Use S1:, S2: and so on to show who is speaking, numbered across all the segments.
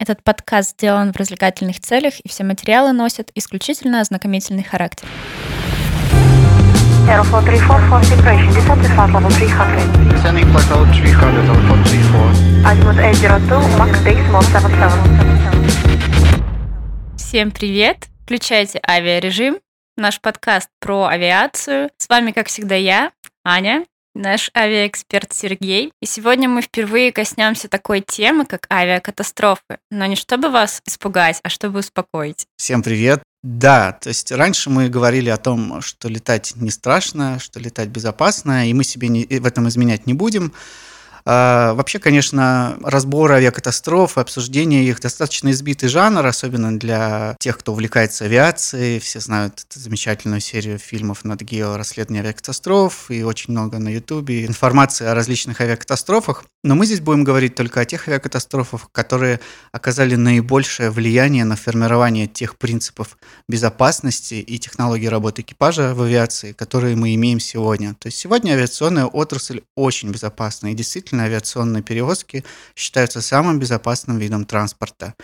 S1: Этот подкаст сделан в развлекательных целях, и все материалы носят исключительно ознакомительный характер.
S2: Aero 434 for separation. Descent to flight level 300.
S3: Descending flight level 300 on 434.
S2: Azimuth 802, Max Decimal 77.
S1: Всем привет! Включайте авиарежим, наш подкаст про авиацию. С вами, как всегда, я, Аня, наш авиаэксперт Сергей. И сегодня мы впервые коснемся такой темы, как авиакатастрофы. Но не чтобы вас испугать, а чтобы успокоить.
S3: Всем привет. Да, то есть раньше мы говорили о том, что летать не страшно, что летать безопасно, и мы себе не, в этом изменять не будем. А, вообще, конечно, разбор авиакатастроф, обсуждение их достаточно избитый жанр, особенно для тех, кто увлекается авиацией. Все знают эту замечательную серию фильмов над Гео «Расследование авиакатастроф» и очень много на Ютубе информации о различных авиакатастрофах. Но мы здесь будем говорить только о тех авиакатастрофах, которые оказали наибольшее влияние на формирование тех принципов безопасности и технологии работы экипажа в авиации, которые мы имеем сегодня. То есть сегодня авиационная отрасль очень безопасна и действительно действительно авиационные перевозки считаются самым безопасным видом транспорта.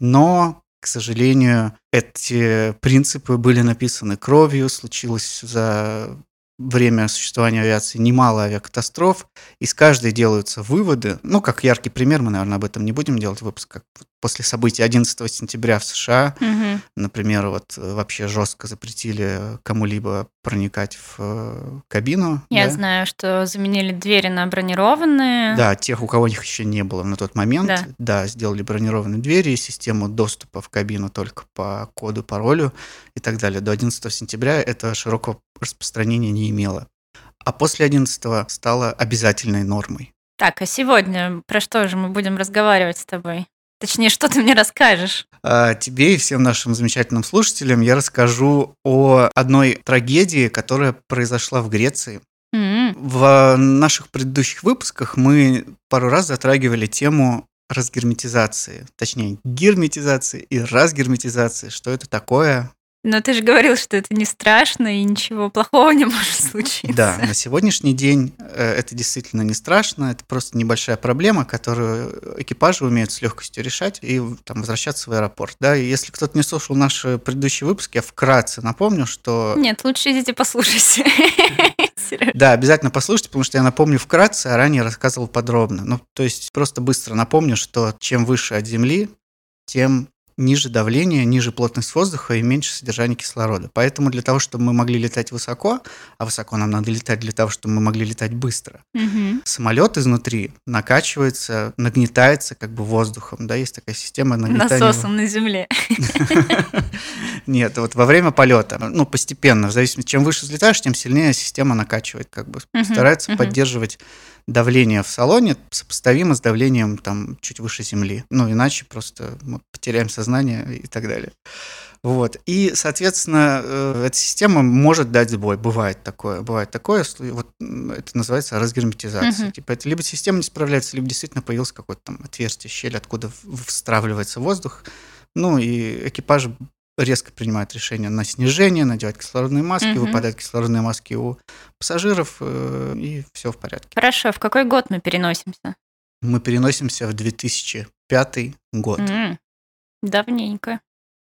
S3: Но, к сожалению, эти принципы были написаны кровью, случилось за время существования авиации немало авиакатастроф, из каждой делаются выводы. Ну, как яркий пример, мы, наверное, об этом не будем делать выпуск, как после событий 11 сентября в США,
S1: Мгм.
S3: например, вот э, вообще жестко запретили кому-либо проникать в э, кабину.
S1: Я
S3: да?
S1: знаю, что заменили двери на бронированные.
S3: Да, тех, у кого их еще не было на тот момент,
S1: Да.
S3: да, сделали бронированные двери, систему доступа в кабину только по коду, паролю и так далее. До 11 сентября это широкого распространения не имело. А после 11 стало обязательной нормой.
S1: Так, а сегодня про что же мы будем разговаривать с тобой? Точнее, что ты мне расскажешь?
S3: А тебе и всем нашим замечательным слушателям я расскажу о одной трагедии, которая произошла в Греции.
S1: М,
S3: В наших предыдущих выпусках мы пару раз затрагивали тему разгерметизации, точнее герметизации и разгерметизации. Что это такое?
S1: Но ты же говорил, что это не страшно и ничего плохого не может случиться.
S3: Да, на сегодняшний день э, это действительно не страшно, это просто небольшая проблема, которую экипажи умеют с легкостью решать и там, возвращаться в аэропорт. Да, и если кто-то не слушал наши предыдущие выпуски, я вкратце напомню, что
S1: Нет, лучше идите послушайте.
S3: Да, обязательно послушайте, потому что я напомню вкратце, а ранее рассказывал подробно. Ну, то есть просто быстро напомню, что чем выше от Земли, тем ниже давление, ниже плотность воздуха и меньше содержание кислорода. Поэтому для того, чтобы мы могли летать высоко, а высоко нам надо летать для того, чтобы мы могли летать быстро,
S1: Мгм.
S3: самолет изнутри накачивается, нагнетается как бы воздухом, да, есть такая система нагнетания.
S1: Насосом на земле.
S3: Нет, вот во время полета, ну, постепенно, в зависимости, чем выше взлетаешь, тем сильнее система накачивает, как бы старается поддерживать давление в салоне сопоставимо с давлением там чуть выше земли. Ну, иначе просто мы потеряем сознание и так далее. Вот. И, соответственно, э, эта система может дать сбой. Бывает такое. Бывает такое. Вот это называется разгерметизация.
S1: Мгм.
S3: Типа это либо система не справляется, либо действительно появилось какое-то там отверстие, щель, откуда встравливается воздух. Ну, и экипаж резко принимает решение на снижение, надевать кислородные маски,
S1: Мгм.
S3: выпадают кислородные маски у пассажиров, э, и все в порядке.
S1: Хорошо, в какой год мы переносимся?
S3: Мы переносимся в 2005 год.
S1: М, Давненько.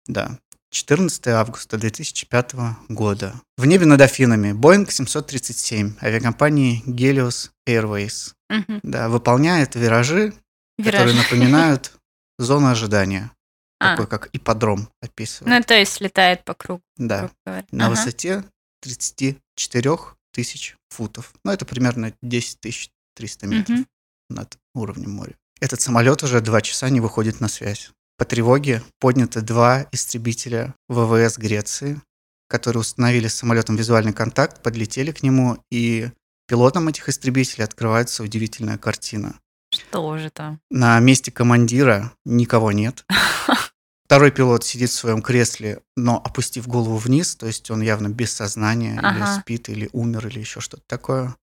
S3: Да. 14 августа 2005 года. В небе над Афинами Boeing 737 авиакомпании Helios Airways
S1: Мгм.
S3: да, выполняет виражи,
S1: Вираж.
S3: которые напоминают зону ожидания.
S1: А.
S3: Такой, как ипподром описывает.
S1: Ну, то есть летает по кругу.
S3: да. На
S1: Ага.
S3: высоте 34 тысяч футов. Ну, это примерно 10 тысяч 300 метров
S1: Мгм.
S3: над уровнем моря. Этот самолет уже два часа не выходит на связь. По тревоге подняты два истребителя ВВС Греции, которые установили с самолетом визуальный контакт, подлетели к нему, и пилотам этих истребителей открывается удивительная картина.
S1: Что же там?
S3: На месте командира никого нет. Второй пилот сидит в своем кресле, но опустив голову вниз, то есть он явно без сознания,
S1: Ага.
S3: или спит, или умер, или еще что-то такое.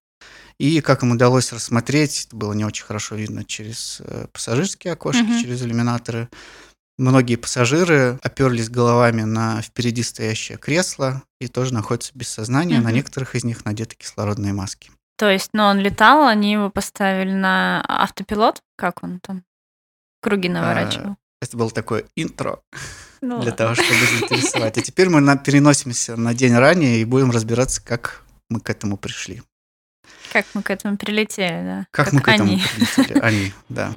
S3: И как им удалось рассмотреть, это было не очень хорошо видно через э, пассажирские окошки,
S1: Мгм.
S3: через иллюминаторы. Многие пассажиры оперлись головами на впереди стоящее кресло и тоже находятся без сознания. На
S1: Мгм.
S3: некоторых из них надеты кислородные маски.
S1: То есть, ну, он летал, они его поставили на автопилот? Как он там? Круги наворачивал.
S3: Это было такое интро
S1: Ну
S3: для того, чтобы заинтересовать. А теперь мы на- переносимся на день ранее и будем разбираться, как мы к этому пришли.
S1: Как мы к этому прилетели, да?
S3: Как, мы к этому
S1: они.
S3: прилетели. Они, да.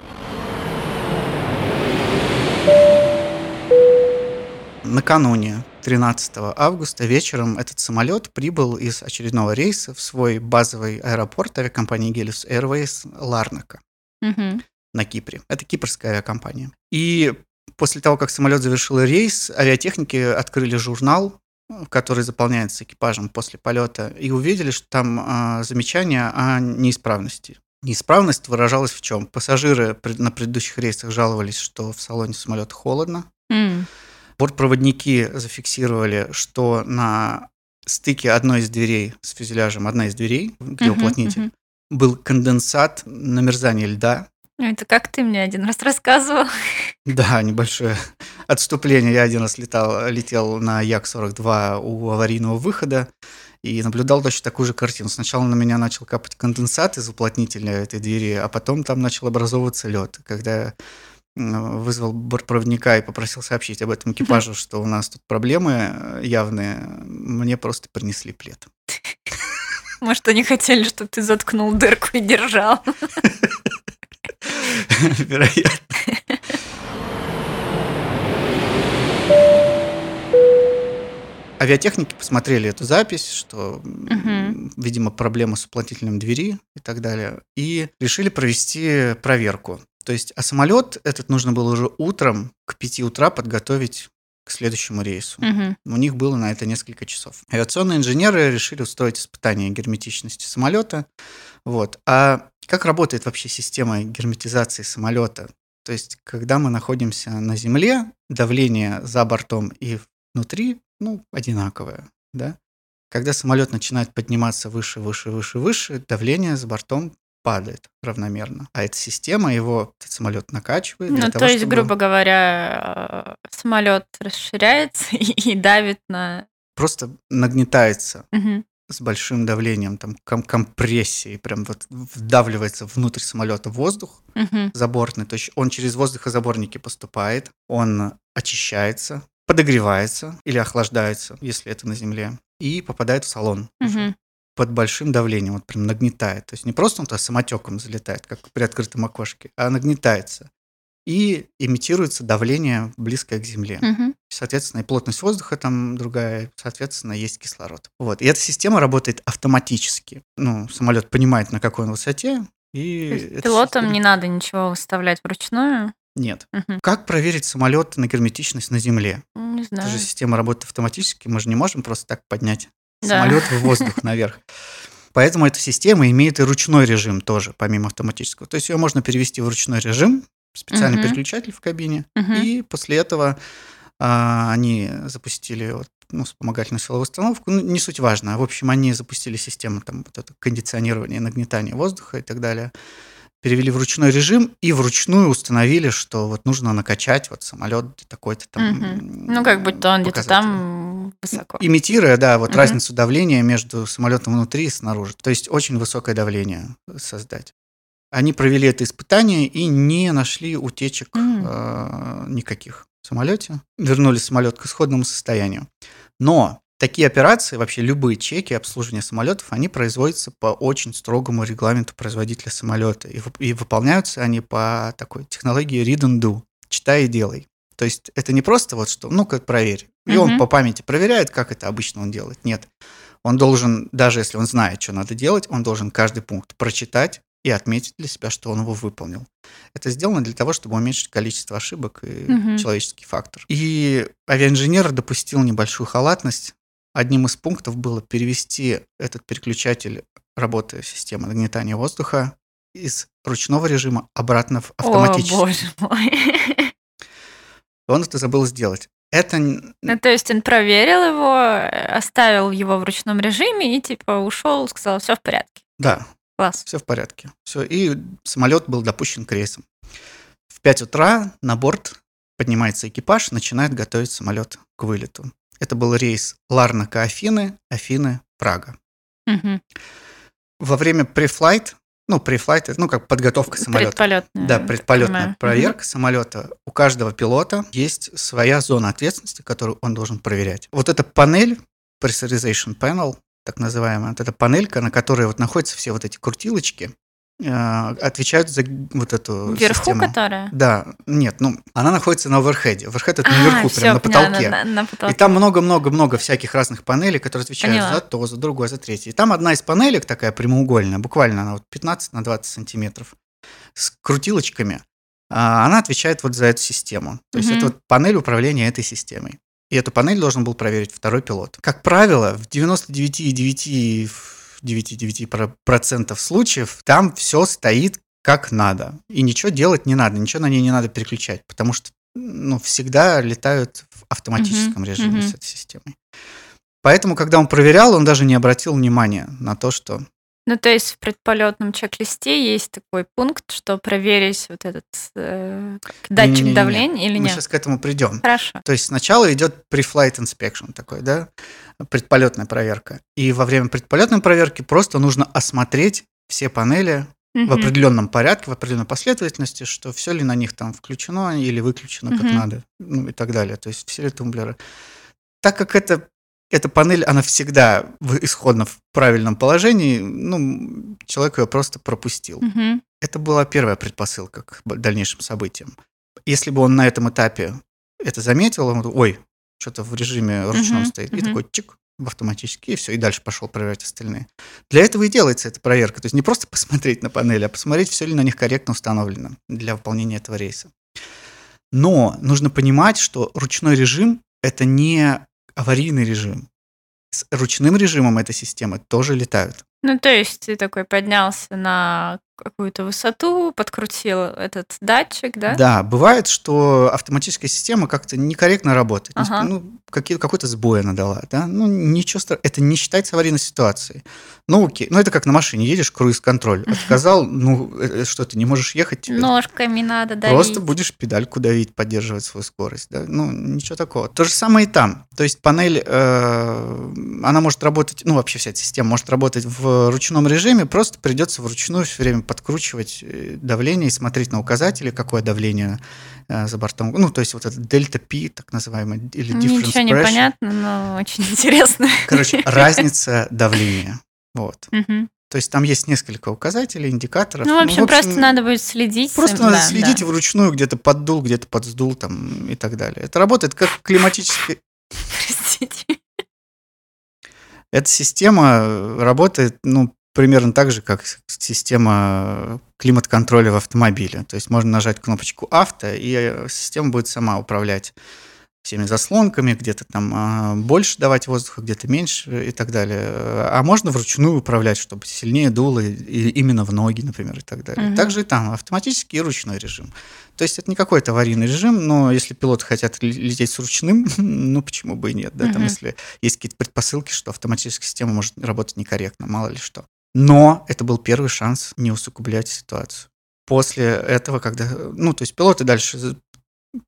S3: Накануне 13 августа вечером этот самолет прибыл из очередного рейса в свой базовый аэропорт авиакомпании Gelius Airways Ларнака
S1: Мгм.
S3: На Кипре. Это кипрская авиакомпания. И после того, как самолет завершил рейс, авиатехники открыли журнал, который заполняется экипажем после полета, и увидели, что там а, замечания о неисправности. Неисправность выражалась в чем? Пассажиры на предыдущих рейсах жаловались, что в салоне самолета холодно.
S1: М.
S3: Бортпроводники зафиксировали, что на стыке одной из дверей с фюзеляжем, одна из дверей, где
S1: Мгм,
S3: уплотнитель,
S1: мгм.
S3: был конденсат намерзания льда,
S1: Это как ты мне один раз рассказывал.
S3: Да, небольшое отступление. Я один раз летал, летел на Як-42 у аварийного выхода и наблюдал точно такую же картину. Сначала на меня начал капать конденсат из уплотнителя этой двери, а потом там начал образовываться лед. Когда вызвал бортпроводника и попросил сообщить об этом экипажу, что у нас тут проблемы э, явные, мне просто принесли плед.
S1: Может, они хотели, чтобы ты заткнул дырку и держал.
S3: Вероятно. Авиатехники посмотрели эту запись, что,
S1: Мгм.
S3: видимо, проблема с уплотнителем двери и так далее, и решили провести проверку. То есть, а самолет этот нужно было уже утром к 5 утра подготовить к следующему рейсу.
S1: Мгм.
S3: У них было на это несколько часов. Авиационные инженеры решили устроить испытание герметичности самолета. Вот. А как работает вообще система герметизации самолета? То есть, когда мы находимся на земле, давление за бортом и внутри, ну, одинаковое, да? Когда самолет начинает подниматься выше, выше, выше, выше, давление за бортом падает равномерно. А эта система его, этот самолет накачивает.
S1: Ну,
S3: того,
S1: то есть,
S3: чтобы-
S1: грубо говоря, самолет расширяется и давит на...
S3: Просто нагнетается
S1: Мгм.
S3: С большим давлением, там ком- компрессией, прям вот вдавливается внутрь самолета воздух
S1: Мгм.
S3: забортный, то есть он через воздухозаборники поступает, он очищается, подогревается или охлаждается, если это на земле, и попадает в салон уже
S1: Мгм.
S3: под большим давлением, вот прям нагнетает. То есть не просто он туда самотеком залетает, как при открытом окошке, а нагнетается. И имитируется давление, близкое к земле.
S1: Мгм.
S3: Соответственно, и плотность воздуха там другая, соответственно, есть кислород. Вот. И эта система работает автоматически. Ну, самолет понимает, на какой он высоте, и...
S1: Пилотам
S3: система-
S1: не надо ничего выставлять вручную.
S3: Нет.
S1: Мгм.
S3: Как проверить самолет на герметичность на земле?
S1: Не
S3: Это
S1: знаю.
S3: же система работает автоматически, мы же не можем просто так поднять
S1: Да.
S3: самолет в воздух наверх. Поэтому эта система имеет и ручной режим тоже, помимо автоматического. То есть ее можно перевести в ручной режим, специальный
S1: Мгм.
S3: переключатель в кабине,
S1: Мгм.
S3: и после этого они запустили вот, ну, вспомогательную силовую установку. Ну, не суть важно. В общем, они запустили систему там, вот это кондиционирования, нагнетания воздуха и так далее. Перевели в ручной режим и вручную установили, что вот нужно накачать вот самолет такой-то там.
S1: Мгм. Ну, как будто он где-то там высоко.
S3: Имитируя, да, вот
S1: Мгм.
S3: разницу давления между самолетом внутри и снаружи. То есть очень высокое давление создать. Они провели это испытание и не нашли утечек
S1: М.
S3: э, никаких в самолете. Вернули самолет к исходному состоянию. Но такие операции, вообще любые чеки обслуживания самолетов, они производятся по очень строгому регламенту производителя самолета. И, и выполняются они по такой технологии read and do. Читай и делай. То есть это не просто вот что, ну-ка проверь. И он
S1: Мгм.
S3: по памяти проверяет, как это обычно он делает. Нет. Он должен, даже если он знает, что надо делать, он должен каждый пункт прочитать и отметить для себя, что он его выполнил. Это сделано для того, чтобы уменьшить количество ошибок и
S1: Мгм.
S3: человеческий фактор. И авиаинженер допустил небольшую халатность. Одним из пунктов было перевести этот переключатель работы системы нагнетания воздуха из ручного режима обратно в автоматический.
S1: О, боже мой.
S3: Он это забыл сделать. Это
S1: Ну, то есть он проверил его, э, оставил его в ручном режиме и типа ушел, сказал, все в порядке.
S3: да,
S1: Класс.
S3: все в порядке. Все, и самолет был допущен к рейсам. В 5 утра на борт поднимается экипаж, начинает готовить самолет к вылету. Это был рейс Ларнака Афины, Афины Прага.
S1: Мгм.
S3: Во время префлайт Ну, префлайт, ну, как подготовка самолета.
S1: Предполетная.
S3: Да, предполетная
S1: понимаю.
S3: проверка самолета. У каждого пилота есть своя зона ответственности, которую он должен проверять. Вот эта панель, pressurization panel, так называемая, вот эта панелька, на которой вот находятся все вот эти крутилочки, э, отвечают за вот эту.
S1: Вверху,
S3: систему.
S1: которая?
S3: Да, нет, ну, она находится на оверхеде. Оверхед это
S1: А,
S3: наверху,
S1: всё,
S3: прям на потолке.
S1: На, на
S3: И
S1: потолке.
S3: там много-много-много всяких разных панелей, которые отвечают
S1: Поняла.
S3: за то, за другое, за третье. И там одна из панелек такая прямоугольная, буквально она вот 15 на 20 сантиметров, с крутилочками. а, Она отвечает вот за эту систему. То есть
S1: Мгм.
S3: это вот панель управления этой системой. И эту панель должен был проверить второй пилот. Как правило, в 99,9% случаев там все стоит как надо. И ничего делать не надо, ничего на ней не надо переключать, потому что ну, всегда летают в автоматическом
S1: Мгм,
S3: режиме
S1: мгм.
S3: с этой системой. Поэтому, когда он проверял, он даже не обратил внимания на то, что...
S1: Ну, то есть в предполетном чек-листе есть такой пункт, что проверить вот этот э, датчик
S3: Не-не-не-не.
S1: давления или
S3: Мы
S1: нет?
S3: сейчас к этому придем.
S1: Хорошо.
S3: То есть сначала идет pre-flight inspection такой, да, предполетная проверка. И во время предполетной проверки просто нужно осмотреть все панели в определенном порядке, в определенной последовательности, что все ли на них там включено или выключено как надо, ну и так далее. То есть все ли тумблеры. Так как это, эта панель, она всегда исходно в правильном положении, ну, человек ее просто пропустил.
S1: Мгм.
S3: Это была первая предпосылка к дальнейшим событиям. Если бы он на этом этапе это заметил, он, ой, что-то в режиме ручном
S1: Мгм,
S3: стоит, и
S1: мгм.
S3: такой чик, в автоматически, и все, и дальше пошел проверять остальные. Для этого и делается эта проверка. То есть не просто посмотреть на панели, а посмотреть, все ли на них корректно установлено для выполнения этого рейса. Но нужно понимать, что ручной режим – это не аварийный режим. С ручным режимом этой системы тоже летают.
S1: Ну, то есть ты такой поднялся на какую-то высоту, подкрутил этот датчик, да?
S3: Да, бывает, что автоматическая система как-то некорректно работает.
S1: Ага.
S3: Ну, какие, какой-то сбой она дала, да? Ну, ничего страшного. Это не считается аварийной ситуацией. Ну, окей. Ну, это как на машине. Едешь, круиз-контроль. Отказал, ну, э, э, что, ты не можешь ехать?
S1: Ножками надо давить.
S3: Просто будешь педальку давить, поддерживать свою скорость. Да? Ну, ничего такого. То же самое и там. То есть панель, э, она может работать, ну, вообще вся эта система может работать в ручном режиме, просто придется вручную все время подкручивать э, давление и смотреть на указатели, какое давление э, за бортом. Ну, то есть вот это дельта P, так называемый, или difference
S1: Ничего не
S3: pressure.
S1: понятно, но очень интересно.
S3: Короче, разница давления. Вот. То есть там есть несколько указателей, индикаторов.
S1: Ну, в общем, просто надо будет следить.
S3: Просто надо
S1: да,
S3: следить
S1: да.
S3: вручную, где-то поддул, где-то подсдул там и так далее. Это работает как климатическая...
S1: Простите.
S3: Эта система э, работает, ну, примерно так же, как система климат-контроля в автомобиле. То есть можно нажать кнопочку авто, и э, система будет сама управлять всеми заслонками, где-то там а, больше давать воздуха, где-то меньше и так далее. А можно вручную управлять, чтобы сильнее дуло, и и именно в ноги, например, и так далее.
S1: Мгм.
S3: Также и там автоматический и ручной режим. То есть это не какой-то аварийный режим, но если пилоты хотят лететь с ручным, ну почему бы и нет, да, там
S1: Мгм.
S3: если есть какие-то предпосылки, что автоматическая система может работать некорректно, мало ли что. Но это был первый шанс не усугублять ситуацию. После этого, когда, ну, то есть пилоты дальше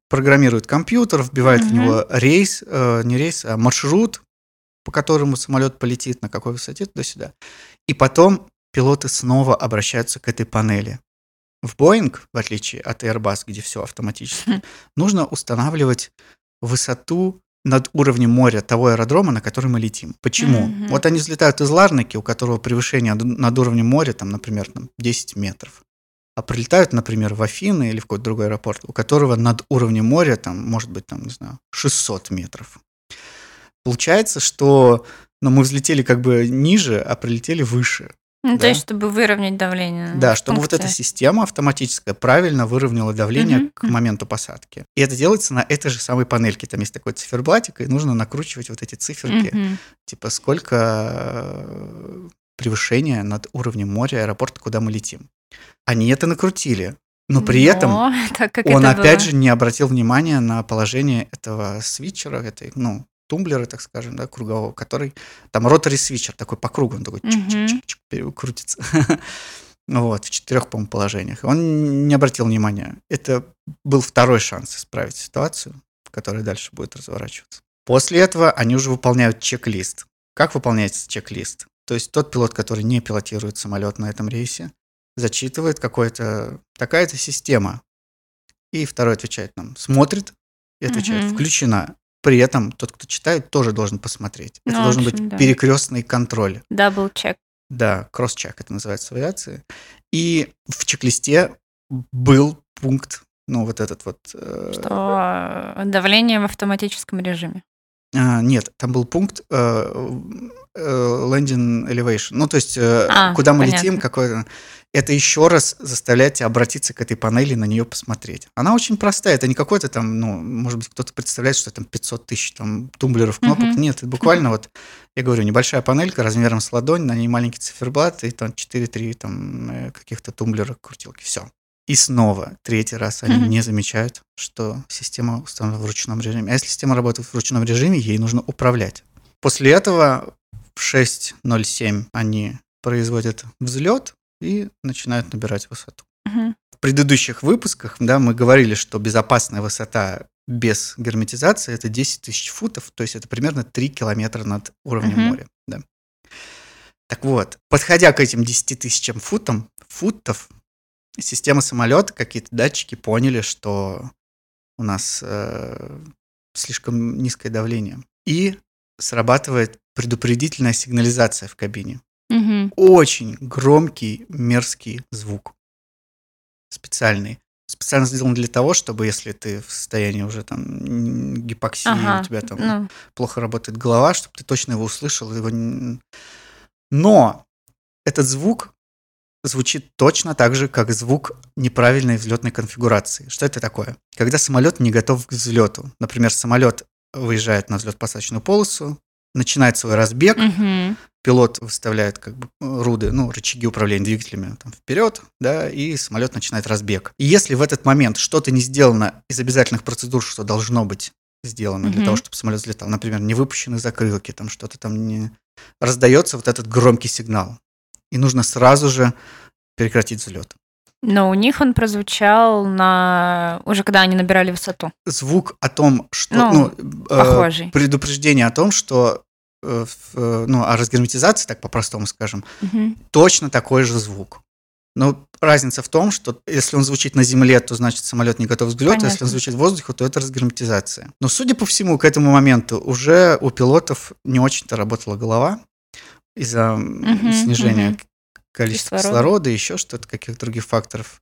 S3: программируют компьютер, вбивают в
S1: Мгм.
S3: него рейс, э, не рейс, а маршрут, по которому самолет полетит, на какой высоте, туда-сюда. И потом пилоты снова обращаются к этой панели. В Boeing, в отличие от Airbus, где все автоматически,
S1: Хм.
S3: нужно устанавливать высоту над уровнем моря того аэродрома, на который мы летим. Почему?
S1: Мгм.
S3: Вот они взлетают из Ларнаки, у которого превышение над- уровнем моря, там, например, там, 10 метров. А прилетают, например, в Афины или в какой-то другой аэропорт, у которого над уровнем моря, там, может быть, там, не знаю, 600 метров. Получается, что ну, мы взлетели как бы ниже, а прилетели выше.
S1: Ну,
S3: Да.
S1: то есть, чтобы выровнять давление.
S3: Да, чтобы вот
S1: пункте.
S3: эта система автоматическая правильно выровняла давление
S1: Мгм.
S3: к моменту посадки. И это делается на этой же самой панельке. Там есть такой циферблатик, и нужно накручивать вот эти циферки.
S1: Мгм.
S3: Типа сколько э, превышения над уровнем моря аэропорта, куда мы летим. Они это накрутили. Но при этом
S1: Но, так как
S3: он
S1: это
S3: опять
S1: было-
S3: же не обратил внимания на положение этого свитчера, этой, ну, тумблера, так скажем, да, кругового, который там ротори свитчер такой по кругу, он такой
S1: Мгм.
S3: чик-чик-чик пере- крутится. Вот, в четырех, по-моему, положениях. Он не обратил внимания. Это был второй шанс исправить ситуацию, которая дальше будет разворачиваться. После этого они уже выполняют чек-лист. Как выполняется чек-лист? То есть тот пилот, который не пилотирует самолет на этом рейсе, зачитывает какой-то такая-то система. И второй отвечает нам, смотрит и отвечает, включена. При этом тот, кто читает, тоже должен посмотреть. Это
S1: Ну, в
S3: должен
S1: общем,
S3: быть
S1: да.
S3: перекрестный контроль.
S1: Дабл чек.
S3: Да, кросс-чек это называется в авиации. И в чек-листе был пункт, ну, вот этот вот... э,
S1: Что э, давление в автоматическом режиме.
S3: а, нет, там был пункт э, landing elevation. Ну, то есть, э,
S1: А,
S3: куда мы
S1: понятно.
S3: летим, какой... Это еще раз заставляет тебя обратиться к этой панели, на нее посмотреть. Она очень простая. Это не какой-то там, ну, может быть, кто-то представляет, что там 500 тысяч там тумблеров, кнопок.
S1: Мгм.
S3: Нет, это буквально вот, я говорю, небольшая панелька размером с ладонь, на ней маленький циферблат и там 4-3 там э, каких-то тумблера, крутилки. Все. И снова, третий раз они
S1: Мгм.
S3: не замечают, что система установлена в ручном режиме. А если система работает в ручном режиме, ей нужно управлять. После этого 6.07 они производят взлет и начинают набирать высоту.
S1: Мгм.
S3: В предыдущих выпусках да, мы говорили, что безопасная высота без герметизации это 10 тысяч футов, то есть это примерно 3 километра над уровнем
S1: Мгм.
S3: моря. Да. Так вот, подходя к этим 10 тысячам футам, футов, система самолета, какие-то датчики поняли, что у нас э, слишком низкое давление. И срабатывает предупредительная сигнализация в кабине.
S1: Мгм.
S3: Очень громкий, мерзкий звук. Специальный. Специально сделан для того, чтобы если ты в состоянии уже там гипоксии,
S1: Ага.
S3: у тебя там
S1: Ну,
S3: плохо работает голова, чтобы ты точно его услышал. Его... Но этот звук звучит точно так же, как звук неправильной взлетной конфигурации. Что это такое? Когда самолет не готов к взлету. Например, самолет выезжает на взлет-посадочную полосу, начинает свой разбег,
S1: мгм.
S3: пилот выставляет как бы руды, ну, рычаги управления двигателями там, вперед, да, и самолет начинает разбег. И если в этот момент что-то не сделано из обязательных процедур, что должно быть сделано для
S1: Мгм.
S3: того, чтобы самолет взлетал, например, не выпущены закрылки, там что-то там не... Раздается вот этот громкий сигнал. И нужно сразу же прекратить взлет.
S1: Но у них он прозвучал на уже когда они набирали высоту.
S3: Звук о том, что...
S1: Ну,
S3: Ну, э, предупреждение о том, что... э, э, ну, о разгерметизации, так по-простому скажем,
S1: Мгм.
S3: точно такой же звук. Но разница в том, что если он звучит на земле, то значит самолет не готов к взлету, если
S1: Понятно.
S3: он звучит в воздухе, то это разгерметизация. Но судя по всему, к этому моменту уже у пилотов не очень-то работала голова из-за
S1: Мгм,
S3: снижения
S1: мгм.
S3: К- количества
S1: Кислорода.
S3: кислорода, еще что-то, каких-то других факторов.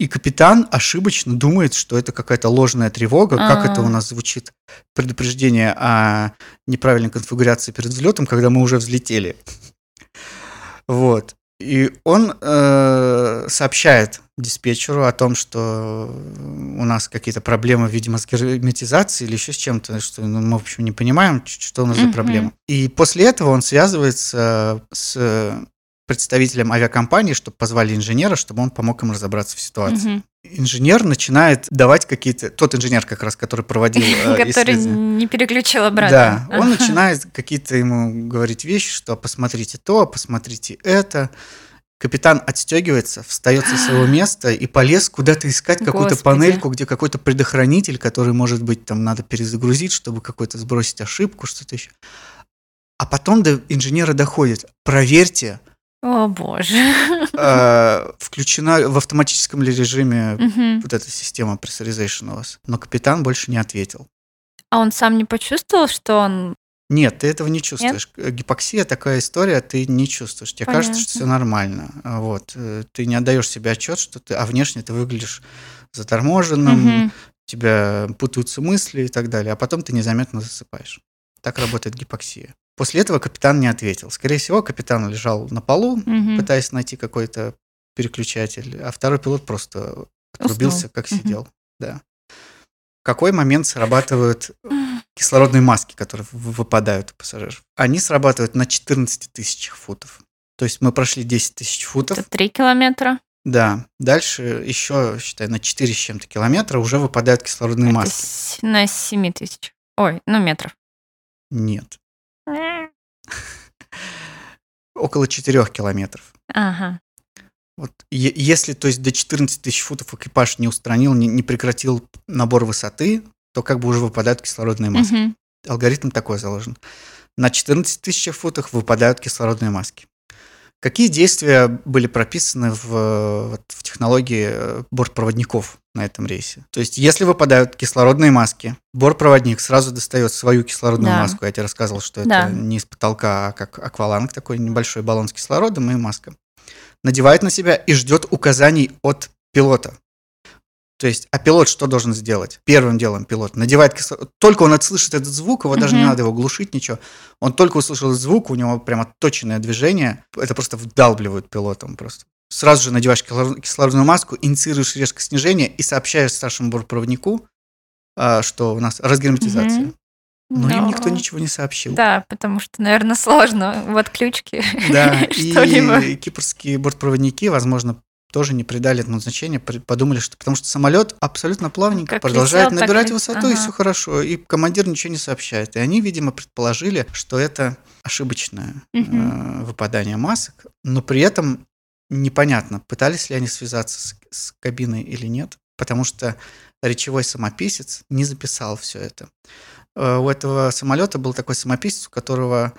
S3: И капитан ошибочно думает, что это какая-то ложная тревога, как это у
S1: А.
S3: нас звучит предупреждение о неправильной конфигурации перед взлетом, когда мы уже взлетели. Вот. И он э, сообщает диспетчеру о том, что у нас какие-то проблемы, видимо, с герметизацией или еще с чем-то, что ну, мы, в общем, не понимаем, что у нас за проблема. И после этого он связывается с представителем авиакомпании, чтобы позвали инженера, чтобы он помог им разобраться в ситуации.
S1: Мгм.
S3: Инженер начинает давать какие-то... Тот инженер как раз, который проводил э,
S1: Который не переключил обратно.
S3: Да, он начинает какие-то ему говорить вещи, что посмотрите то, посмотрите это. Капитан отстегивается, встает со своего места и полез куда-то искать какую-то панельку, где какой-то предохранитель, который, может быть, там надо перезагрузить, чтобы какой-то сбросить ошибку, что-то еще. А потом до инженера доходит. Проверьте,
S1: О боже.
S3: э, включена в автоматическом ли режиме вот эта система pressurization у вас. Но капитан больше не ответил.
S1: А он сам не почувствовал, что он...
S3: Нет, ты этого не чувствуешь. Э, Гипоксия такая история, ты не чувствуешь. Тебе кажется, что
S1: Понятно.
S3: все нормально. А Вот. э, Ты не отдаешь себе отчет, что ты, а внешне ты выглядишь заторможенным,
S1: Мгм.
S3: у тебя путаются мысли и так далее, а потом ты незаметно засыпаешь. Так работает гипоксия. После этого капитан не ответил. Скорее всего, капитан лежал на полу,
S1: Мгм.
S3: пытаясь найти какой-то переключатель, а второй пилот просто отрубился,
S1: Уснул.
S3: как
S1: Мгм.
S3: сидел. Да. В какой момент срабатывают кислородные маски, которые выпадают у пассажиров? Они срабатывают на 14 тысячах футов. То есть мы прошли 10 тысяч футов.
S1: Это три километра.
S3: Да. Дальше еще, считай, на 4 с чем-то километра уже выпадают кислородные
S1: Это
S3: маски.
S1: с- на 7 тысяч. Ой, ну метров.
S3: Нет. Около 4 километров.
S1: Ага.
S3: Вот, если, то есть, до 14 тысяч футов экипаж не устранил, не, не прекратил набор высоты, то как бы уже выпадают кислородные маски.
S1: Мгм.
S3: Алгоритм такой заложен. На 14 тысяч футах выпадают кислородные маски. Какие действия были прописаны в, в технологии э, бортпроводников на этом рейсе? То есть, если выпадают кислородные маски, бортпроводник сразу достает свою кислородную
S1: Да.
S3: маску. Я тебе рассказывал, что это
S1: Да.
S3: не из потолка, а как акваланг, такой небольшой баллон с кислородом и маска. Надевает на себя и ждет указаний от пилота. То есть, а пилот что должен сделать? Первым делом пилот надевает кислород. Только он отслышит этот звук, его даже не
S1: Мгм.
S3: надо его глушить, ничего. Он только услышал этот звук, у него прям отточенное движение. Это просто вдалбливают пилотом просто. Сразу же надеваешь кислор- кислородную маску, инициируешь резко снижение и сообщаешь старшему бортпроводнику, а, что у нас разгерметизация.
S1: Мгм.
S3: Но им
S1: Ну,
S3: никто ничего не сообщил.
S1: Да, потому что, наверное, сложно в отключке
S3: Да,
S1: что-либо.
S3: и кипрские бортпроводники, возможно, тоже не придали этому значения, подумали, что потому что самолет абсолютно плавненько
S1: Как
S3: продолжает
S1: летел, так
S3: набирать
S1: лет-
S3: высоту, и
S1: ага.
S3: все хорошо, и командир ничего не сообщает. И они, видимо, предположили, что это ошибочное
S1: Мгм.
S3: э, выпадание масок, но при этом непонятно, пытались ли они связаться с, с кабиной или нет, потому что речевой самописец не записал все это. Э, У этого самолета был такой самописец, у которого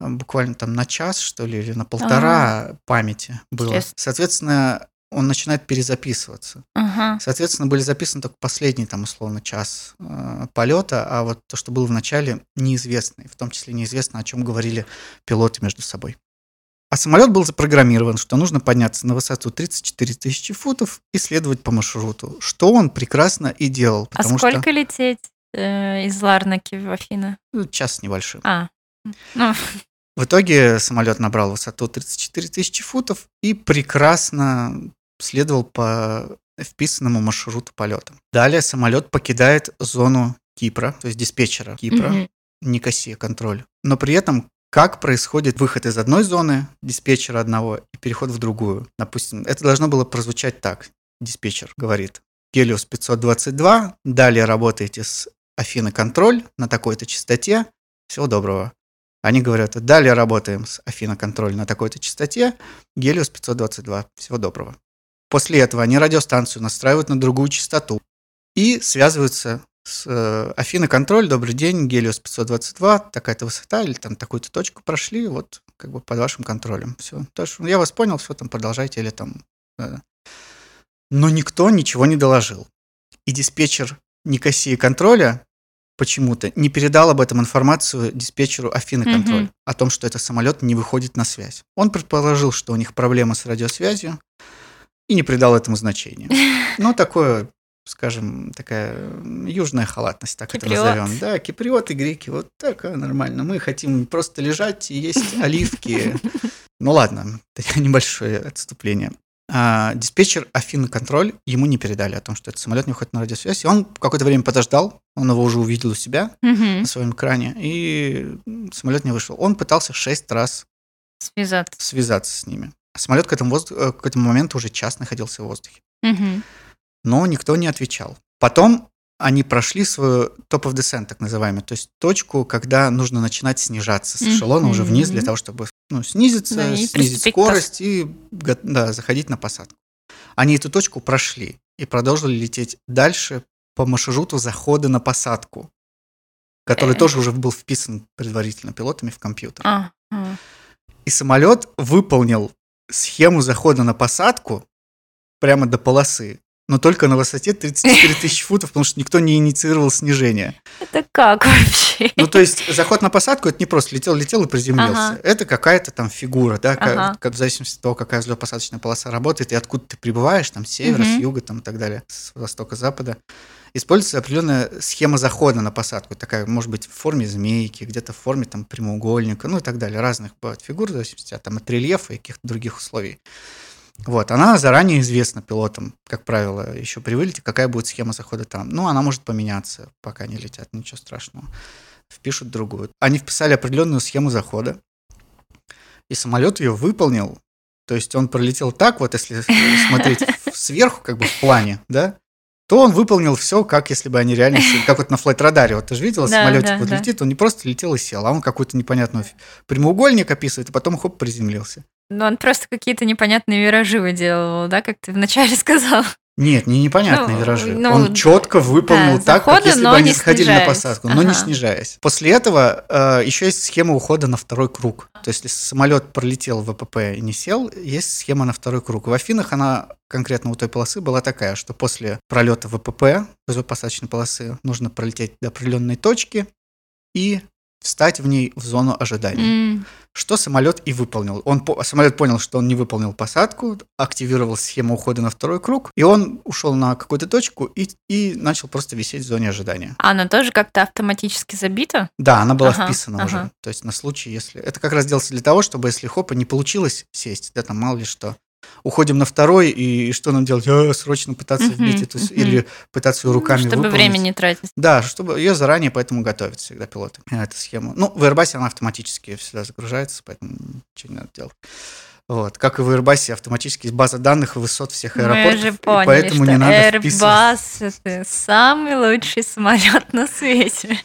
S3: э, буквально там на час, что ли, или на полтора памяти было.
S1: Интересно.
S3: Соответственно, он начинает перезаписываться.
S1: Ага.
S3: Соответственно, были записаны только последний, там, условно, час э, полета, а вот то, что было в начале, неизвестно. И в том числе неизвестно, о чем говорили пилоты между собой. А самолет был запрограммирован, что нужно подняться на высоту 34 тысячи футов и следовать по маршруту, что он прекрасно и делал,
S1: А сколько лететь э, из Ларнаки в Афины?
S3: что ну, час с небольшим.
S1: А, ну,
S3: В итоге самолет набрал высоту 34 тысячи футов и прекрасно следовал по вписанному маршруту полета. Далее самолет покидает зону Кипра, то есть диспетчера Кипра,
S1: мгм.
S3: Никосия контроль. Но при этом как происходит выход из одной зоны диспетчера одного и переход в другую. Допустим, это должно было прозвучать так. Диспетчер говорит, Гелиос 522, далее работаете с Афина контроль на такой-то частоте, всего доброго. Они говорят, далее работаем с Афина контроль на такой-то частоте, Гелиос 522, всего доброго. После этого они радиостанцию настраивают на другую частоту и связываются с э, Афина контроль, добрый день, Гелиос 522, такая-то высота или там такую-то точку прошли, вот как бы под вашим контролем. Все. Я вас понял, все, там продолжайте или там... э. Но никто ничего не доложил. И диспетчер Никосии контроля почему-то не передал об этом информацию диспетчеру Афины контроль о том, что этот самолет не выходит на связь. Он предположил, что у них проблемы с радиосвязью и не придал этому значения. Ну, такое, скажем, такая южная халатность, так
S1: Киприот.
S3: это назовем. Да, киприоты, греки, вот такая нормально. Мы хотим просто лежать и есть оливки. Ну ладно, небольшое отступление. А, диспетчер Афины контроль ему не передали о том, что этот самолет не выходит на радиосвязь. И он какое-то время подождал, он его уже увидел у себя
S1: Мгм.
S3: на своем экране, и самолет не вышел. Он пытался шесть раз
S1: Связаться.
S3: связаться с ними. А самолет к этому, воз- э, к этому моменту уже час находился в воздухе.
S1: Мгм.
S3: Но никто не отвечал. Потом они прошли свою top of descent, так называемую, то есть точку, когда нужно начинать снижаться с эшелона уже вниз для того, чтобы ну, снизиться,
S1: Да,
S3: снизить скорость и да, заходить на посадку. Они эту точку прошли и продолжили лететь дальше по маршруту захода на посадку, который
S1: Э.
S3: тоже уже был вписан предварительно пилотами в компьютер.
S1: А, а.
S3: И самолет выполнил схему захода на посадку прямо до полосы, но только на высоте 34 тысячи футов, потому что никто не инициировал снижение.
S1: Это как вообще?
S3: Ну, то есть заход на посадку это не просто летел, летел и приземлился.
S1: Ага.
S3: Это какая-то там фигура, да, как,
S1: Ага.
S3: как в зависимости от того, какая взлетно-посадочная полоса работает и откуда ты прибываешь, там, с севера, с
S1: Мгм.
S3: юга, там, и так далее, с востока, запада. Используется определенная схема захода на посадку, такая, может быть, в форме змейки, где-то в форме там прямоугольника, ну и так далее. Разных бывают фигур, в зависимости от, там, от рельефа и каких-то других условий. Вот, она заранее известна пилотам, как правило, еще при вылете, какая будет схема захода там. Ну, она может поменяться, пока они летят, ничего страшного. Впишут другую. Они вписали определенную схему захода, и самолет ее выполнил. То есть он пролетел так, вот если смотреть сверху, как бы в плане, да, то он выполнил все, как если бы они реально, с- как вот на флайт-радаре. Вот ты же видела,
S1: Да,
S3: самолетик
S1: да,
S3: вот
S1: да.
S3: летит, он не просто летел и сел, а он какой-то непонятный ф- прямоугольник описывает, а потом хоп, приземлился.
S1: Ну, он просто какие-то непонятные виражи выделывал, да, как ты вначале сказал.
S3: Нет, не непонятные
S1: Ну,
S3: виражи.
S1: ну,
S3: Он четко выполнил
S1: да,
S3: так, как
S1: заходы,
S3: если
S1: но
S3: бы они
S1: не
S3: заходили на посадку, но не
S1: Ага.
S3: снижаясь. После этого э, еще есть схема ухода на второй круг. То есть, если самолет пролетел в ВПП и не сел, есть схема на второй круг. В Афинах она конкретно у той полосы была такая, что после пролета ВПП, посадочной полосы, нужно пролететь до определенной точки и встать в ней в зону ожидания.
S1: М,
S3: Что самолет и выполнил. Он самолет понял, что он не выполнил посадку, активировал схему ухода на второй круг, и он ушел на какую-то точку и, и начал просто висеть в зоне ожидания.
S1: А Она тоже как-то автоматически забита?
S3: Да, она была
S1: Ага,
S3: вписана
S1: ага.
S3: уже. То есть на случай, если... Это как раз делается для того, чтобы если хопа не получилось сесть, да, там мало ли что. Уходим на второй, и что нам делать? А, срочно пытаться вбить эту... Или пытаться ее руками
S1: Чтобы
S3: выполнить.
S1: время не тратить.
S3: Да, чтобы ее заранее поэтому готовят всегда пилоты. э, Эту схему. Ну, в Airbus она автоматически всегда загружается, поэтому ничего не надо делать. Вот. Как и в Airbus автоматически из базы данных высот всех
S1: Мы
S3: аэропортов.
S1: уже
S3: и
S1: поняли,
S3: поэтому
S1: что
S3: не надо.
S1: Airbus это самый лучший самолет на свете.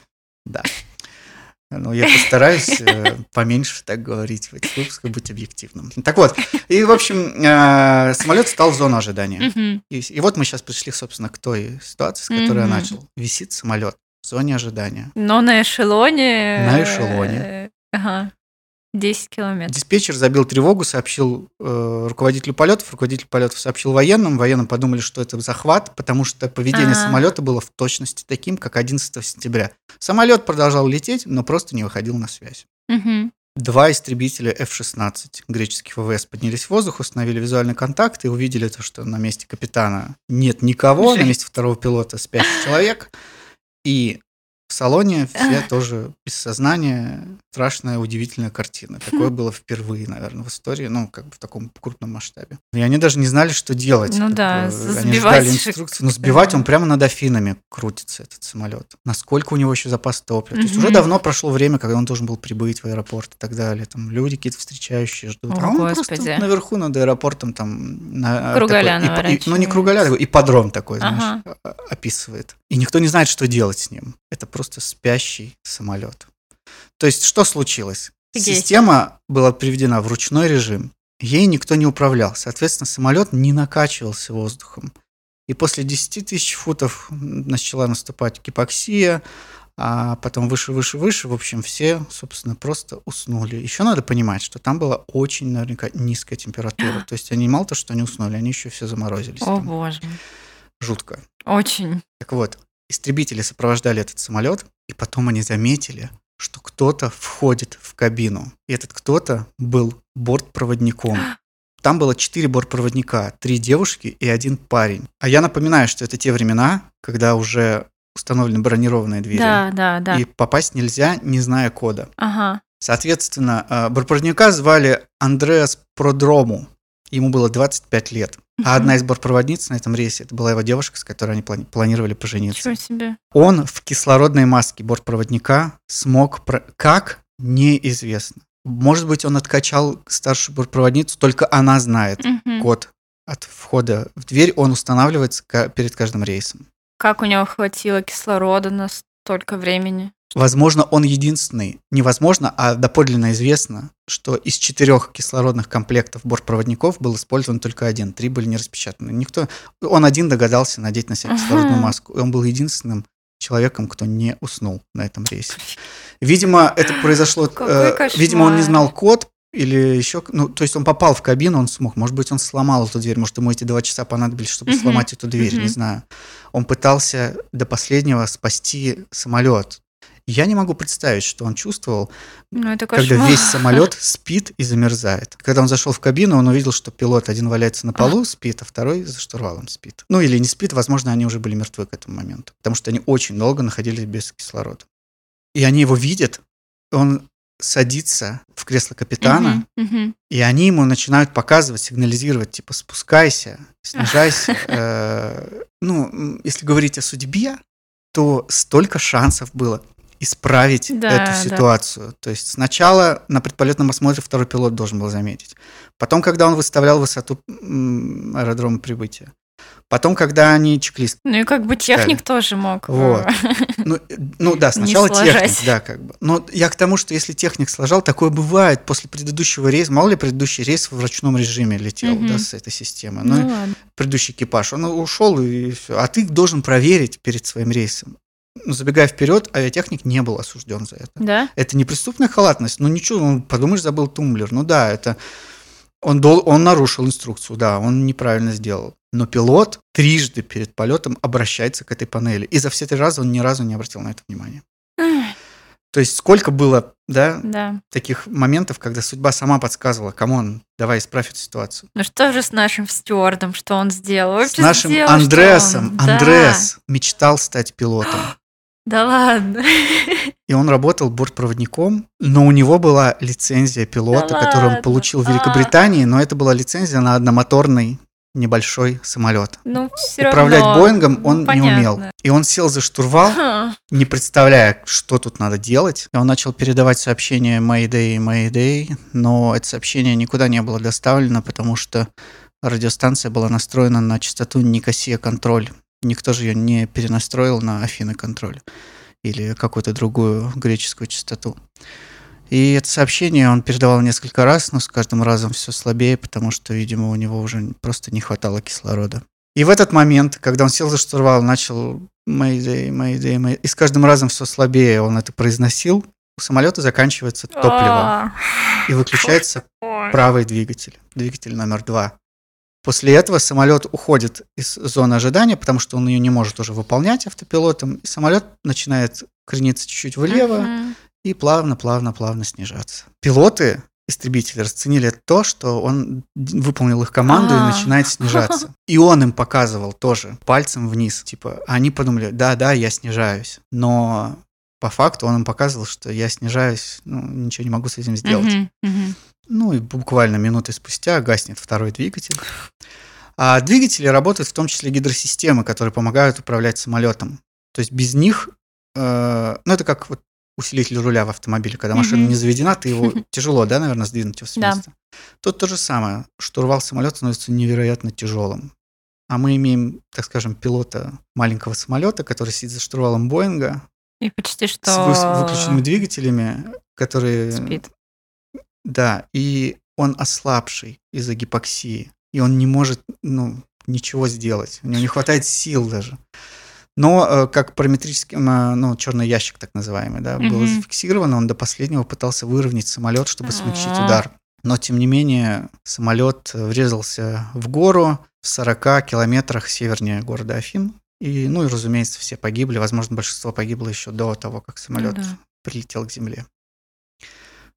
S3: Ну, я постараюсь э, поменьше так говорить в этих выпусках, быть объективным. Так вот, и, в общем, э, самолет стал в зону ожидания. И, вот мы сейчас пришли, собственно, к той ситуации, с которой я начал. Висит самолет в зоне ожидания.
S1: Но на эшелоне...
S3: На эшелоне.
S1: э, Ага. 10 километров.
S3: Диспетчер забил тревогу, сообщил э, руководителю полетов, руководитель полетов сообщил военным, военным подумали, что это захват, потому что поведение
S1: А.
S3: самолета было в точности таким, как 11 сентября. Самолет продолжал лететь, но просто не выходил на связь.
S1: Мгм.
S3: Два истребителя F-16 греческих ВВС поднялись в воздух, установили визуальный контакт и увидели то, что на месте капитана нет никого, на месте второго пилота спящий человек. И в салоне все тоже без сознания. Страшная, удивительная картина. Такое было впервые, наверное, в истории, ну, как бы в таком крупном масштабе. И они даже не знали, что делать.
S1: Ну да,
S3: бы Они ждали инструкции. Но сбивать он прямо над Афинами крутится, этот самолет. Насколько у него еще запас топлива. То есть уже давно прошло время, когда он должен был прибыть в аэропорт и так далее. Там люди какие-то встречающие ждут.
S1: О,
S3: а он
S1: Господи.
S3: просто наверху над аэропортом там... На,
S1: Кругаля
S3: такой- и- и- Ну, не кругаля, такой ипподром такой, знаешь,
S1: Ага.
S3: а- описывает. И никто не знает, что делать с ним. Это просто спящий самолет. То есть что случилось?
S1: Офигеть.
S3: Система была приведена в ручной режим. Ей никто не управлял. Соответственно, самолет не накачивался воздухом. И после 10 тысяч футов начала наступать гипоксия, а потом выше, выше, выше. В общем, все, собственно, просто уснули. Еще надо понимать, что там была очень, наверняка, низкая температура. То есть они мало то, что они уснули, они еще все заморозились.
S1: О
S3: там.
S1: боже.
S3: Жутко.
S1: Очень.
S3: Так вот, истребители сопровождали этот самолет, и потом они заметили, что кто-то входит в кабину. И этот кто-то был бортпроводником. Там было четыре бортпроводника, три девушки и один парень. А я напоминаю, что это те времена, когда уже установлены бронированные двери.
S1: Да, да, да.
S3: И попасть нельзя, не зная кода.
S1: Ага.
S3: Соответственно, э, бортпроводника звали Андреас Продрому. Ему было 25 лет. А одна из бортпроводниц на этом рейсе, это была его девушка, с которой они плани- планировали пожениться.
S1: Ничего себе.
S3: Он в кислородной маске бортпроводника смог... про- Как? Неизвестно. Может быть, он откачал старшую бортпроводницу, только она знает
S1: Мгм.
S3: код от входа в дверь. Он устанавливается перед каждым рейсом.
S1: Как у него хватило кислорода на столько времени?
S3: Возможно, он единственный. Невозможно, а доподлинно известно, что из четырех кислородных комплектов бортпроводников был использован только один. Три были не распечатаны. Никто... Он один догадался надеть на себя кислородную
S1: Ага.
S3: маску. И он был единственным человеком, кто не уснул на этом рейсе. Видимо, это произошло... Э, видимо, он не знал код, или еще... Ну, то есть он попал в кабину, он смог. Может быть, он сломал эту дверь. Может, ему эти два часа понадобились, чтобы
S1: Мгм,
S3: сломать эту дверь.
S1: мгм.
S3: Не знаю. Он пытался до последнего спасти самолет. Я не могу представить, что он чувствовал,
S1: Ну,
S3: когда
S1: кошмар.
S3: весь самолет спит и замерзает. Когда он зашел в кабину, он увидел, что пилот один валяется на полу, спит, а второй за штурвалом спит. Ну или не спит, возможно, они уже были мертвы к этому моменту, потому что они очень долго находились без кислорода. И они его видят, он садится в кресло капитана,
S1: Мгм, мгм.
S3: и они ему начинают показывать, сигнализировать, типа, спускайся, снижайся. Э, Ну, если говорить о судьбе, то столько шансов было исправить
S1: Да,
S3: эту
S1: да.
S3: ситуацию. То есть сначала на предполетном осмотре второй пилот должен был заметить. Потом, когда он выставлял высоту аэродрома прибытия. Потом, когда они чек-лист
S1: Ну и как бы техник тоже мог. э,
S3: Вот. Ну, ну да, сначала техник, да, как бы. Но я к тому, что если техник сложал, такое бывает после предыдущего рейса. Мало ли предыдущий рейс в ручном режиме летел,
S1: Мгм.
S3: да, с этой системы.
S1: Ну
S3: Ну,
S1: ладно.
S3: предыдущий экипаж, он ушел и все. А ты должен проверить перед своим рейсом. Ну, забегая вперед, авиатехник не был осужден за это.
S1: Да?
S3: Это не преступная халатность, ну ничего, ну, подумаешь, забыл тумблер. Ну да, это он, дол, он нарушил инструкцию, да, он неправильно сделал. Но пилот трижды перед полетом обращается к этой панели. И за все три раза он ни разу не обратил на это внимание. То есть сколько было, да,
S1: Да.
S3: таких моментов, когда судьба сама подсказывала, come on, давай исправь эту ситуацию.
S1: Ну что же с нашим стюардом, что он сделал?
S3: С
S1: Вообще
S3: нашим
S1: сделал,
S3: Андреасом.
S1: он? Да.
S3: Андреас мечтал стать пилотом.
S1: Да ладно.
S3: И он работал бортпроводником, но у него была лицензия пилота,
S1: Да
S3: которую он
S1: ладно?
S3: получил в
S1: А.
S3: Великобритании, но это была лицензия на одномоторный небольшой самолет.
S1: Ну, все
S3: Управлять
S1: равно.
S3: Боингом
S1: Ну,
S3: он не
S1: понятно.
S3: умел. И он сел за штурвал,
S1: Ха.
S3: не представляя, что тут надо делать. И он начал передавать сообщение Mayday, Mayday, но это сообщение никуда не было доставлено, потому что радиостанция была настроена на частоту Никосия контроль. Никто же ее не перенастроил на Афины контроль или какую-то другую греческую частоту. И это сообщение он передавал несколько раз, но с каждым разом все слабее, потому что, видимо, у него уже просто не хватало кислорода. И в этот момент, когда он сел за штурвал, начал Mayday, Mayday, Mayday, и с каждым разом все слабее он это произносил, у самолета заканчивается топливо
S1: А.
S3: и выключается правый двигатель, двигатель номер два. После этого самолет уходит из зоны ожидания, потому что он ее не может уже выполнять автопилотом, и самолет начинает крениться чуть-чуть влево
S1: Мгм.
S3: и плавно-плавно-плавно снижаться. Пилоты истребители расценили то, что он выполнил их команду
S1: А.
S3: и начинает снижаться. И он им показывал тоже пальцем вниз. Типа, а они подумали, да-да, я снижаюсь. Но по факту он им показывал, что я снижаюсь, ну, ничего не могу с этим сделать.
S1: Мгм, мгм.
S3: Ну и буквально минуты спустя гаснет второй двигатель. А двигатели работают в том числе гидросистемы, которые помогают управлять самолетом. То есть без них, э, ну это как вот усилитель руля в автомобиле, когда машина
S1: Мгм.
S3: не заведена, ты его тяжело, да, наверное, сдвинуть его с
S1: Да.
S3: места. Тут то же самое. Штурвал самолета становится невероятно тяжелым. А мы имеем, так скажем, пилота маленького самолета, который сидит за штурвалом Боинга
S1: И почти
S3: с
S1: что...
S3: вы- выключенными двигателями, которые
S1: Спит.
S3: да, и он ослабший из-за гипоксии, и он не может, ну, ничего сделать. У него не хватает сил даже. Но э, как параметрический, м, ну, черный ящик, так называемый, да, было
S1: Мгм.
S3: зафиксировано, он до последнего пытался выровнять самолет, чтобы смягчить
S1: А.
S3: удар. Но, тем не менее, самолет э, врезался в гору в 40 километрах севернее города Афин. И, ну и, разумеется, все погибли. Возможно, большинство погибло еще до того, как самолет
S1: Ну да.
S3: прилетел к земле.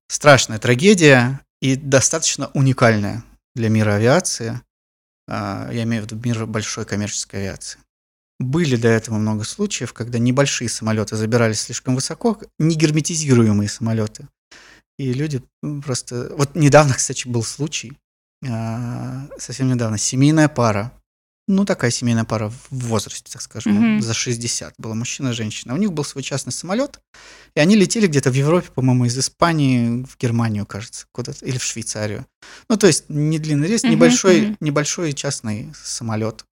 S3: Страшная трагедия и достаточно уникальная для мира авиации. А, Я имею в виду мир большой коммерческой авиации. Были до этого много случаев, когда небольшие самолеты забирались слишком высоко, не герметизируемые самолеты. И люди просто... Вот недавно, кстати, был случай, а, совсем недавно, семейная пара, ну, такая семейная пара в возрасте, так скажем,
S1: Мгм.
S3: за 60 было мужчина и женщина. У них был свой частный самолет, и они летели где-то в Европе, по-моему, из Испании в Германию, кажется, куда-то, или в Швейцарию. Ну, то есть не длинный рейс,
S1: Мгм,
S3: небольшой,
S1: мгм.
S3: небольшой частный самолет.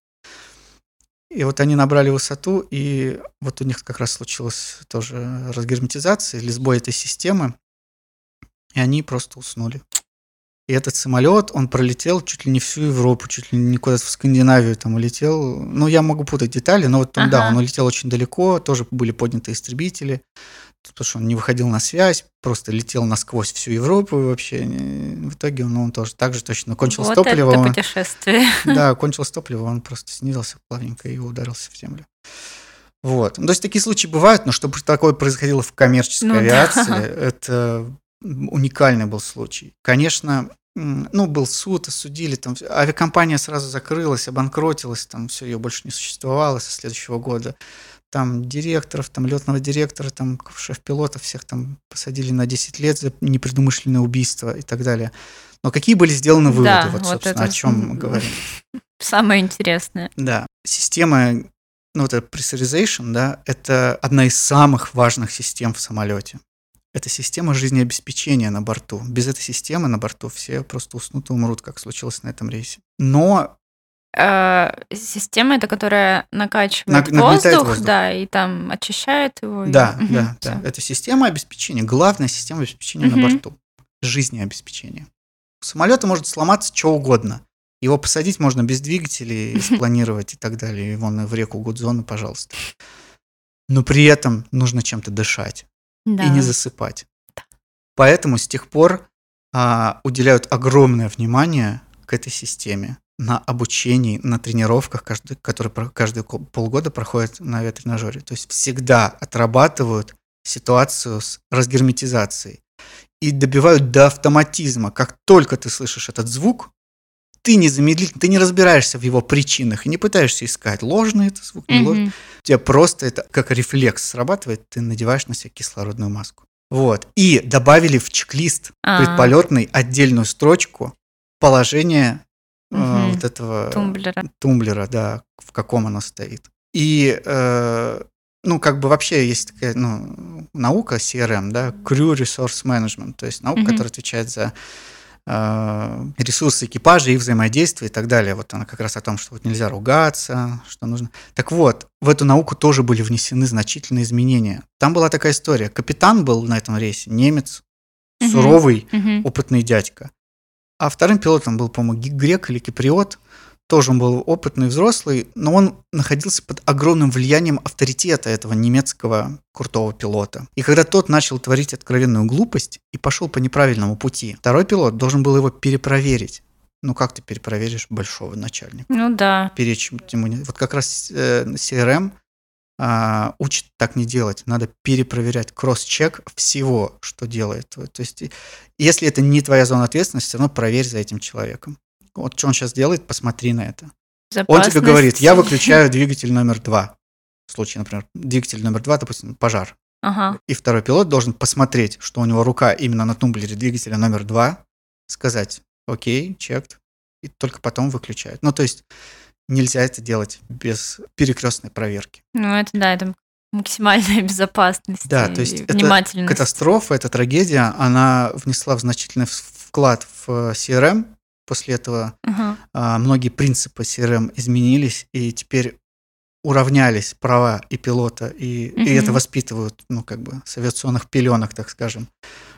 S3: И вот они набрали высоту, и вот у них как раз случилась тоже разгерметизация или сбой этой системы, и они просто уснули. И этот самолет, он пролетел чуть ли не всю Европу, чуть ли не куда-то в Скандинавию там улетел. Ну, я могу путать детали, но вот он, да,
S1: Ага.
S3: он улетел очень далеко, тоже были подняты истребители, потому что он не выходил на связь, просто летел насквозь всю Европу и вообще. В итоге он, он тоже так же точно кончилось
S1: вот
S3: топливо.
S1: это
S3: он-
S1: путешествие.
S3: да, кончилось топливо, он просто снизился плавненько и ударился в землю. Вот. Ну, то есть такие случаи бывают, но чтобы такое происходило в коммерческой
S1: Ну да.
S3: авиации, это уникальный был случай. Конечно, ну, был суд, осудили, там, авиакомпания сразу закрылась, обанкротилась, там все, ее больше не существовало со следующего года. Там директоров, там летного директора, там шеф-пилотов всех там посадили на 10 лет за непредумышленное убийство и так далее. Но какие были сделаны выводы?
S1: Да,
S3: вот,
S1: вот
S3: собственно,
S1: это
S3: о чем мы говорим.
S1: Самое интересное.
S3: Да, система, ну, это pressurization, да, это одна из самых важных систем в самолете. Это система жизнеобеспечения на борту. Без этой системы на борту все просто уснут и умрут, как случилось на этом рейсе. Но
S1: Э, система это, которая накачивает
S3: нагнетает
S1: воздух,
S3: воздух.
S1: да, и там очищает его. и-
S3: Да,
S1: Мгм,
S3: да,
S1: всё.
S3: да. Это система обеспечения, главная система обеспечения на
S1: Мгм.
S3: борту. Жизнеобеспечения. У самолета может сломаться что угодно. Его посадить можно без двигателей, спланировать и так далее. И вон в реку Гудзона, пожалуйста. Но при этом нужно чем-то дышать
S1: Да.
S3: и не засыпать. Поэтому с тех пор а, уделяют огромное внимание к этой системе на обучении, на тренировках, каждый, которые каждые полгода проходят на авиатренажере. То есть всегда отрабатывают ситуацию с разгерметизацией и добивают до автоматизма. Как только ты слышишь этот звук, ты незамедлительно, ты не разбираешься в его причинах и не пытаешься искать, ложный это звук, не ложный. У тебя просто это как рефлекс срабатывает, ты надеваешь на себя кислородную маску. Вот. И добавили в чек-лист
S1: А.
S3: предполетный отдельную строчку положения э,
S1: Мгм.
S3: вот этого
S1: Тумблера.
S3: тумблера, да, в каком оно стоит. И, э, ну, как бы вообще есть такая, ну, наука CRM, да, Crew Resource Management, то есть наука,
S1: Мгм.
S3: которая отвечает за э, ресурсы экипажа и взаимодействие и так далее. Вот она как раз о том, что вот нельзя ругаться, что нужно. Так вот, в эту науку тоже были внесены значительные изменения. Там была такая история. Капитан был на этом рейсе, немец, суровый, опытный дядька. А вторым пилотом был, по-моему, грек или киприот. Тоже он был опытный, взрослый, но он находился под огромным влиянием авторитета этого немецкого крутого пилота. И когда тот начал творить откровенную глупость и пошел по неправильному пути, второй пилот должен был его перепроверить. Ну, как ты перепроверишь большого начальника?
S1: Ну да.
S3: Перечь ему Вот как раз э, CRM а, учит так не делать. Надо перепроверять кросс-чек всего, что делает. То есть, если это не твоя зона ответственности, все равно проверь за этим человеком. Вот что он сейчас делает, посмотри на это. Он тебе говорит, я выключаю двигатель номер два. В случае, например, двигатель номер два, допустим, пожар.
S1: Ага.
S3: И второй пилот должен посмотреть, что у него рука именно на тумблере двигателя номер два, сказать, окей, чект, и только потом выключает. Ну, то есть нельзя это делать без перекрестной проверки.
S1: Ну это да, это максимальная безопасность.
S3: Да, то есть это. Катастрофа, эта трагедия, она внесла в значительный вклад в э, CRM. После этого а, многие принципы CRM изменились, и теперь уравнялись права и пилота, и, и это воспитывают, ну, как бы, с авиационных пеленок, так скажем,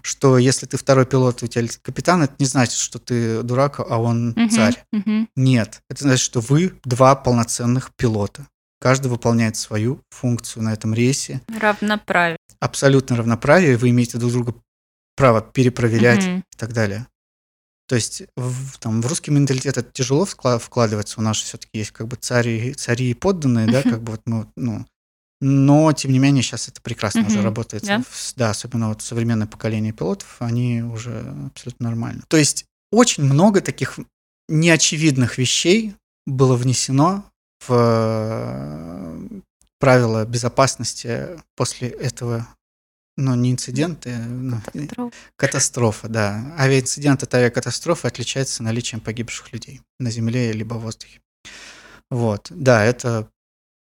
S3: что если ты второй пилот, у тебя капитан, это не значит, что ты дурак, а он
S1: Мгм.
S3: царь.
S1: Мгм.
S3: Нет, это значит, что вы два полноценных пилота. Каждый выполняет свою функцию на этом рейсе.
S1: Равноправие.
S3: Абсолютно равноправие, вы имеете друг друга право перепроверять
S1: Мгм.
S3: и так далее. То есть в, там, в русский менталитет это тяжело вкла- вкладываться. У нас все-таки есть как бы цари, цари и подданные, да, как бы вот мы, ну, но тем не менее сейчас это прекрасно уже
S1: Мгм.
S3: работает.
S1: Да?
S3: В- Да, особенно вот современное поколение пилотов, они уже абсолютно нормально. То есть очень много таких неочевидных вещей было внесено в э, правила безопасности после этого, ну, не инцидента, э, ну,
S1: Катастрофа.
S3: Катастрофа, да. Авиаинцидент от авиакатастрофы отличается наличием погибших людей на земле либо в воздухе. Вот, да, это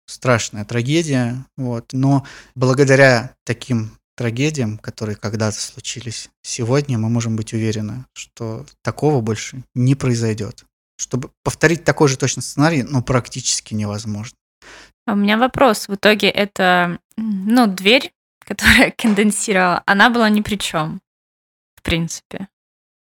S3: страшная трагедия, вот, но благодаря таким трагедиям, которые когда-то случились сегодня, мы можем быть уверены, что такого больше не произойдет. Чтобы повторить такой же точно сценарий, ну, практически невозможно.
S1: А у меня вопрос. В итоге это, ну, дверь, которая конденсировала, она была ни при чем, в принципе.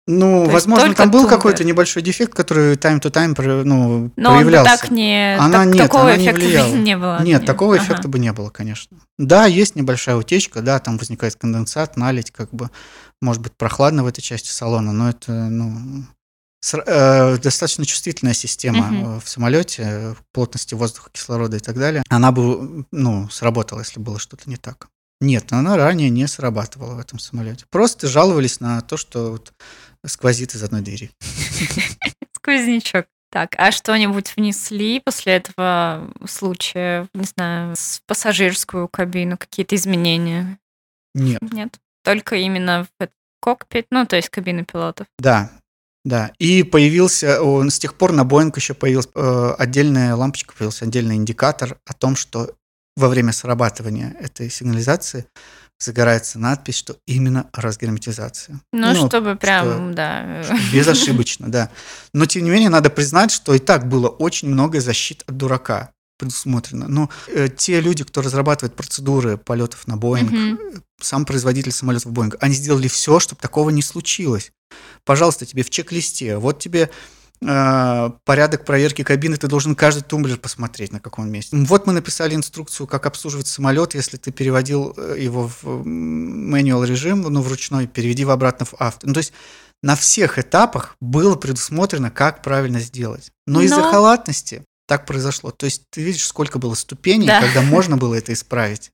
S3: Ну,
S1: есть
S3: возможно, там был какой-то небольшой дефект, который time-to-time про- ну,
S1: Но бы
S3: проявлялся.
S1: так не...
S3: Она
S1: так-
S3: нет,
S1: такого
S3: она не
S1: эффекта бы
S3: влияла.
S1: не было.
S3: Нет, такого
S1: Ага.
S3: эффекта бы не было, конечно. Да, есть небольшая утечка, да, там возникает конденсат, налить, как бы, может быть, прохладно в этой части салона, но это, ну, э, достаточно чувствительная система
S1: Мгм.
S3: э, в самолете, плотности воздуха, кислорода и так далее. Она бы, ну, сработала, если было что-то не так. Нет, она ранее не срабатывала в этом самолете. Просто жаловались на то, что вот сквозит из одной двери.
S1: Сквознячок. Так, а что-нибудь внесли после этого случая, не знаю, в пассажирскую кабину, какие-то изменения?
S3: Нет.
S1: Нет? Только именно в кокпит, ну, то есть кабина пилотов.
S3: Да, да. И появился, он, с тех пор на Боинг еще появилась э, отдельная лампочка, появился отдельный индикатор о том, что во время срабатывания этой сигнализации загорается надпись, что именно разгерметизация.
S1: Ну,
S3: Ну,
S1: чтобы прям,
S3: что-
S1: да.
S3: Безошибочно, да. Но, тем не менее, надо признать, что и так было очень много защит от дурака предусмотрено. Ну, э, те люди, кто разрабатывает процедуры полетов на Боинг,
S1: Мгм.
S3: сам производитель самолетов Боинг, они сделали все, чтобы такого не случилось. Пожалуйста, тебе в чек-листе, вот тебе порядок проверки кабины, ты должен каждый тумблер посмотреть, на каком месте. Вот мы написали инструкцию, как обслуживать самолет, если ты переводил э, его в manual режим, ну, в ручной, переведи в обратно в авто. Ну, то есть на всех этапах было предусмотрено, как правильно сделать. Но, из-за
S1: Но-
S3: халатности так произошло. То есть ты видишь, сколько было ступеней,
S1: Да.
S3: когда можно было это исправить.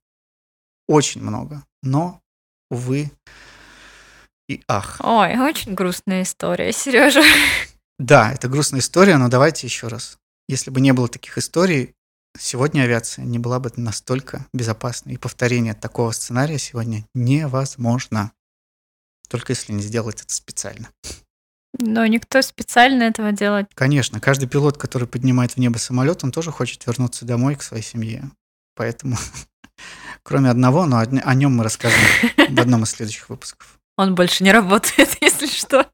S3: Очень много. Но, увы и ах.
S1: Ой, очень грустная история, Сережа.
S3: Да, это грустная история, но давайте еще раз. Если бы не было таких историй, сегодня авиация не была бы настолько безопасной. И повторение такого сценария сегодня невозможно. Только если не сделать это специально.
S1: Но никто специально этого делать.
S3: Конечно, каждый пилот, который поднимает в небо самолет, он тоже хочет вернуться домой к своей семье. Поэтому, кроме одного, но о нем мы расскажем в одном из следующих выпусков.
S1: Он больше не работает, если что.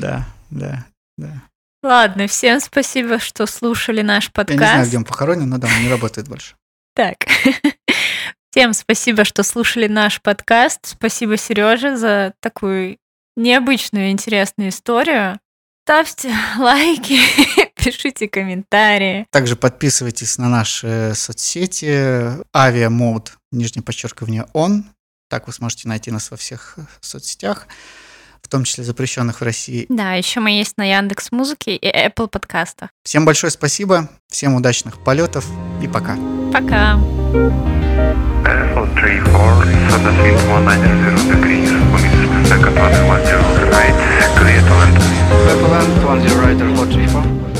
S3: Да, да, да.
S1: Ладно, всем спасибо, что слушали наш
S3: Я не знаю,
S1: подкаст.
S3: где он похоронен, но да, он не работает больше.
S1: Так. Всем спасибо, что слушали наш подкаст. Спасибо, Сереже, за такую необычную интересную историю. Ставьте лайки, пишите комментарии.
S3: Также подписывайтесь на наши соцсети. Авиамод, нижнее подчеркивание, он. Так вы сможете найти нас во всех э, соцсетях, в том числе запрещенных в России.
S1: Да, еще мы есть на Яндекс Музыке и Apple подкастах.
S3: Всем большое спасибо, всем удачных полетов и пока.
S1: Пока.
S2: Apple Land 108 degrees,